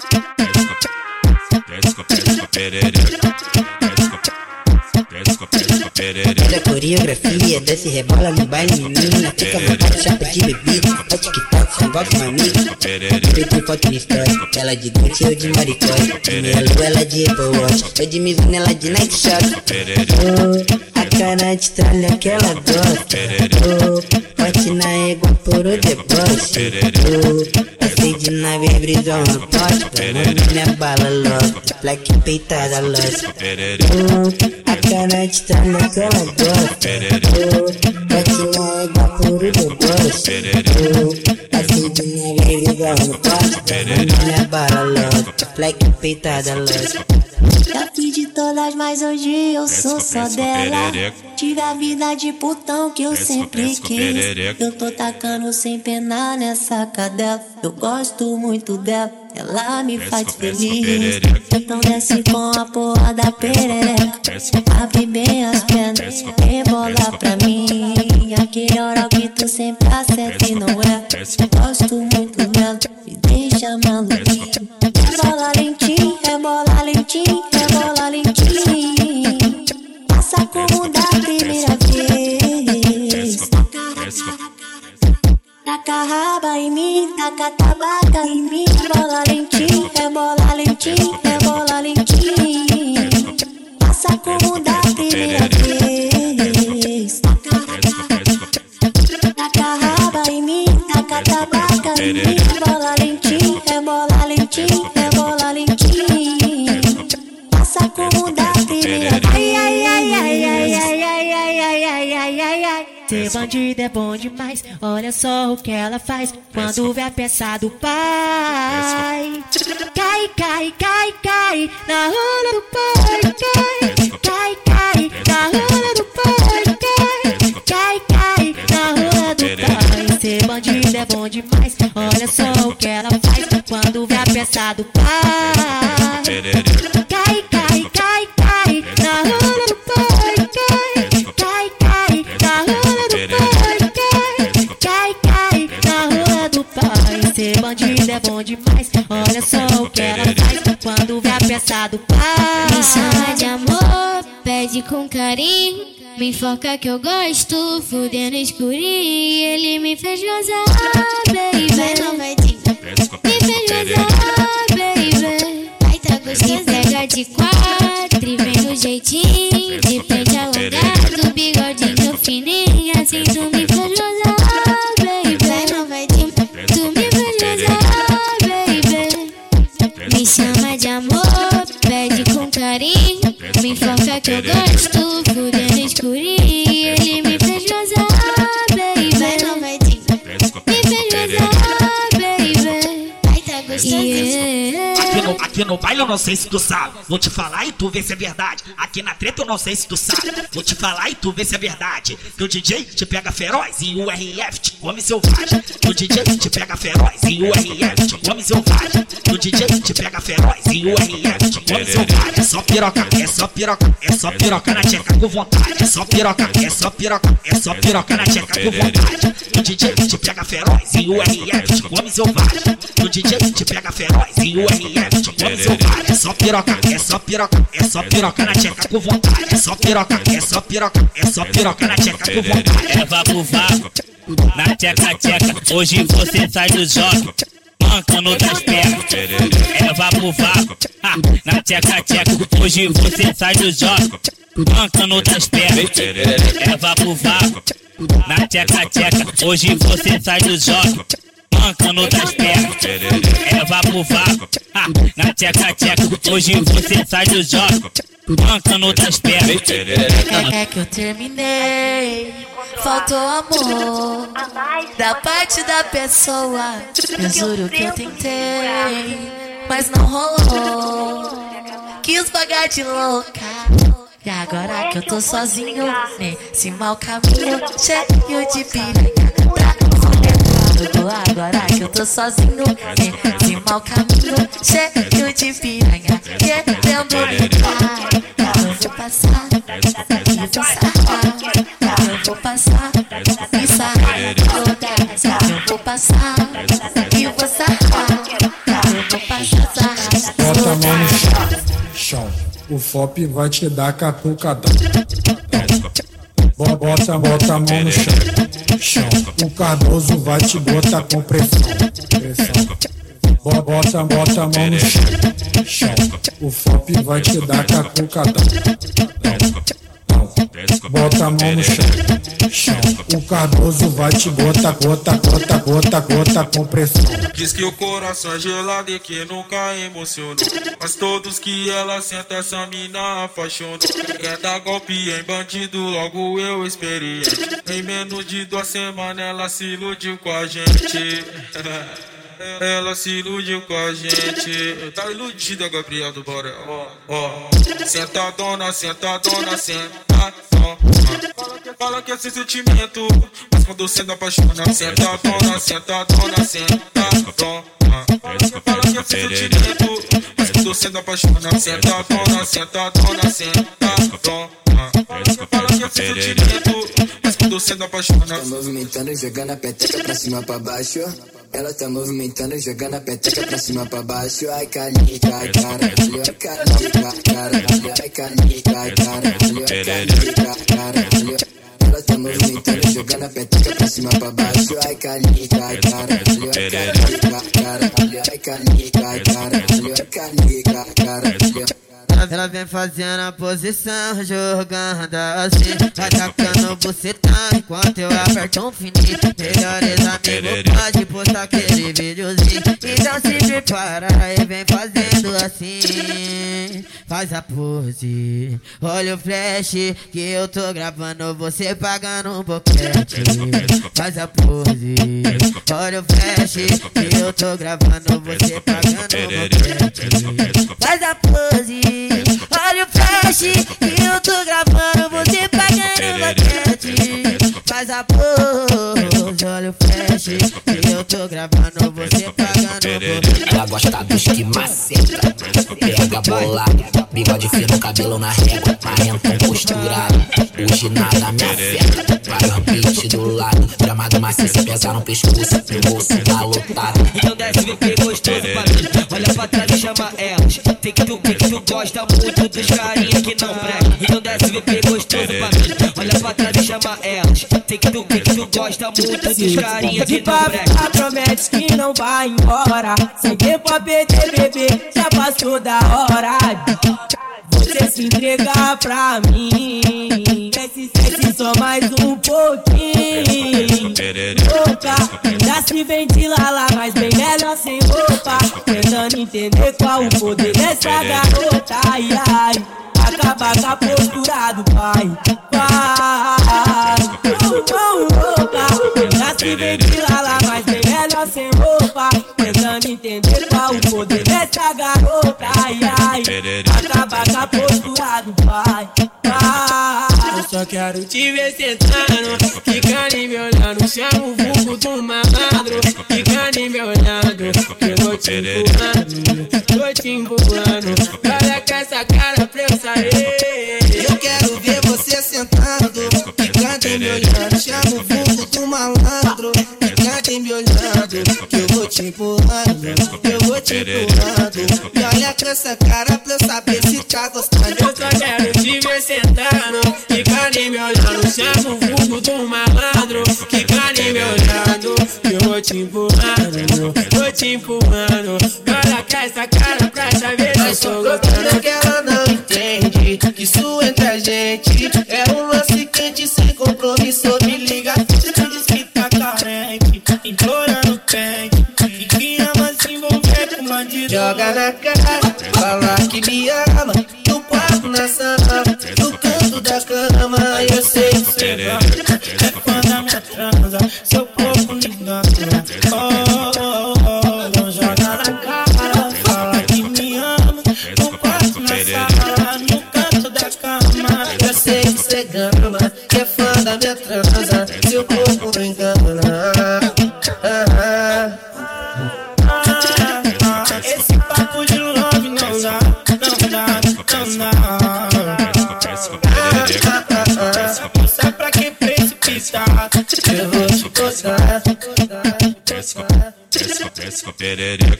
Pesca, pesca, pesca, perereca. Faz a coreografia, desce rebola no baile, menina. Fica vontade, chapa de bebida. É só envolve uma amiga. Feito foto no story, ela de Gucci, eu de maricói. Minha ela de Apple Watch, eu de Mizuno, ela de Nike Shop. Oh, a cara de tralha que ela gosta. Oh, bate na égua por o deboche. Oh, passei de nave, no pote. Pra minha bala logo, black peitada loja. Oh, a cara de tralha que ela gosta. Oh, bate na égua por o deboche. Passei de nave, brisão no pote. Pra minha bala logo, black peitada loja. Já fiz de todas, mas hoje eu sou só dela. Tive a vida de putão que eu sempre quis. Eu tô tacando sem pena nessa cadela. Eu gosto muito dela, ela me faz feliz. Então desce com a porra da perereca. Abre bem as pernas, rebola pra mim. Aquele hora que tu sempre acerta e não é. Eu gosto muito dela, me deixa maluquinho. Rebola lentinho, Taca raba em mim, taca tabaca em mim. Rebola lentinho, rebola lentinho, rebola lentinho. Passa como da primeira vez. Ai, ai. Ser bandido é bom demais, olha só o que ela faz quando vê a peça do pai. Cai, cai, cai, cai, na rola do pai, cai, cai, cai, na rola do pai, cai, cai, cai, na rola do pai. Ser bandido é bom demais, olha só o que ela faz quando vê a peça do pai. Cai, cai, cai, cai, na rola é bom demais, olha só o que ela faz quando vê a peça do pai. Me chama de amor, pede com carinho. Me enfoca que eu gosto, fudendo escurinho. Ele me fez gozar, baby. Me fez gozar, baby. Ai, tá Me gostosinho. pega de quatro e vem no jeitinho. De pente alongado, bigodinho fininho. Aqui no baile eu não sei se tu sabe. Vou te falar e tu vê se é verdade. Aqui na treta eu não sei se tu sabe. Vou te falar e tu vê se é verdade. Que o DJ te pega feroz e o RF te come selvagem. Que o DJ te pega feroz e o RF te come selvagem. Que o DJ te pega feroz e o RF te come selvagem. É só piroca, é só piroca, é só piroca na tcheca com vontade. É só piroca, é só piroca, é só piroca na tcheca com vontade. Que o DJ te pega feroz e o RF te come selvagem. Que o DJ te pega feroz e o RF te come É só piroca, é só piroca, é só piroca na tcheca com vontade. É só piroca, é só piroca, é só piroca na tcheca com vontade. É vapo vapo, na tcheca tcheca, hoje você sai do jogo. Mancando das pernas, é vapo vapo, ah, na tcheca tcheca, hoje você sai do jogo. Mancando das pernas, é vapo vapo, na tcheca tcheca, hoje você sai do jogo. Mancando das pernas, vapo vapo, ah, na tcheca tcheca, hoje você sai do jogo. Mancando das pernas. É que eu terminei, faltou amor da parte da pessoa. Eu juro que eu tentei, mas não rolou. Quis pagar de louca. E agora que eu tô sozinho nesse mau caminho, cheio de piranha tô sozinho nesse mau caminho, cheio de piranha querendo ligar. Eu vou passar e vou sarrar. Eu vou passar e sarrar todas. Eu vou passar e vou sarrar. Eu vou passar. Bota a mão no chão. O FOP vai te dar catucadão. Bo- Bota, bota a mão no chão. O Cardoso vai te botar com pressão. pressão. Bo- Bota, bota a mão no chão. O FOP vai te dar catucadão. Bota a mão no chão. O Cardoso vai te botar, gota, gota, gota, gota com pressão. Diz que o coração é gelado e que nunca emocionou. Mas todos que ela senta, essa mina apaixonou. Quer dar golpe em bandido, logo eu esperei. Em menos de duas semanas ela se iludiu com a gente. Ela se iludiu com a gente. Tá iludida, Gabriel do Borel. Ó, ó. Sentadona, sentadona, Fala que é sem sentimento, mas quando você dá apaixona, sentadona, sentadona, sentadona. Fala que é sem sentimento, mas quando você dá apaixona, sentadona, sentadona, sentadona. Fala que é sem sentimento, mas quando você dá apaixona, Tá movimentando, jogando a peteca pra cima pra baixo. Ela tá movimentando, jogando a peteca pra cima pra baixo. Ai, calica, caralho. Ai, calica, caralho. Ai, calica, caralho. Ai, calica, caralho. Ela tá movimentando, jogando a peteca pra cima pra baixo. Ai, calica, caralho. Ai, calica, caralho. Ai, calica, caralho. Ai, calica, caralho. Ela vem fazendo a posição, jogando assim, atacando bucetão enquanto eu aperto um fininho. Melhores amigos pode postar aquele videozinho. Então se prepara e vem fazendo assim. Faz a pose, olha o flash que eu tô gravando você pagando um boquete. Faz a pose, olha o flash que eu tô gravando você pagando um boquete. Faz a pose, que eu tô gravando você pagando boquete. Faz a pose, olha o flash que eu tô gravando você pagando boquete. Ela gosta dos que maceta, pega bolado, bigode fino, cabelo na régua, marrentão costurado. Hoje nada me afeta, vários beats do lado, gramado maciço, pesa no pescoço, meu bolso tá lotado. Então desce VP gostoso pra mim. Olha pra trás e chama elas. Tem que tu, tem que tu gosta muito dos carinha que não presta. Então desce VP gostoso pra mim. Olha pra trás e chama elas. Tem que tu, tem que tu gosta muito dos carinha que não presta. promete que não vai embora. Sem tempo pra perder, bebê, já passou da hora. Você se entregar pra mim. Desce, desce só mais um pouquinho. Louca, já se ventila lá, mas bem melhor sem roupa. Tentando entender qual o poder dessa garota. Ai, ai, acaba com a postura do pai. Ventila lá, mas bem melhor sem roupa. Tentando entender qual o poder dessa garota. Ai, ai, acaba com a postura do pai. Vai. Eu só quero te ver sentando, ficando e me olhando. Chama o vulgo do malandro, ficando e me olhando. Eu vou te empurrando, tô te empurrando. Olha com essa cara pra eu sair. Eu quero ver você sentando, ficando e me olhando. Chama o vulgo te empurrando, eu vou te empurrando. E olha com essa cara pra eu saber se tá gostando. Eu só quero te ver sentando, ficando e me olhando. Chama o vulgo do malandro, ficando e me olhando. Eu vou te empurrando, vou te empurrando. Olha com essa cara pra saber se eu tô gostando. Bandido. Joga eu vou te gostar. Perereca.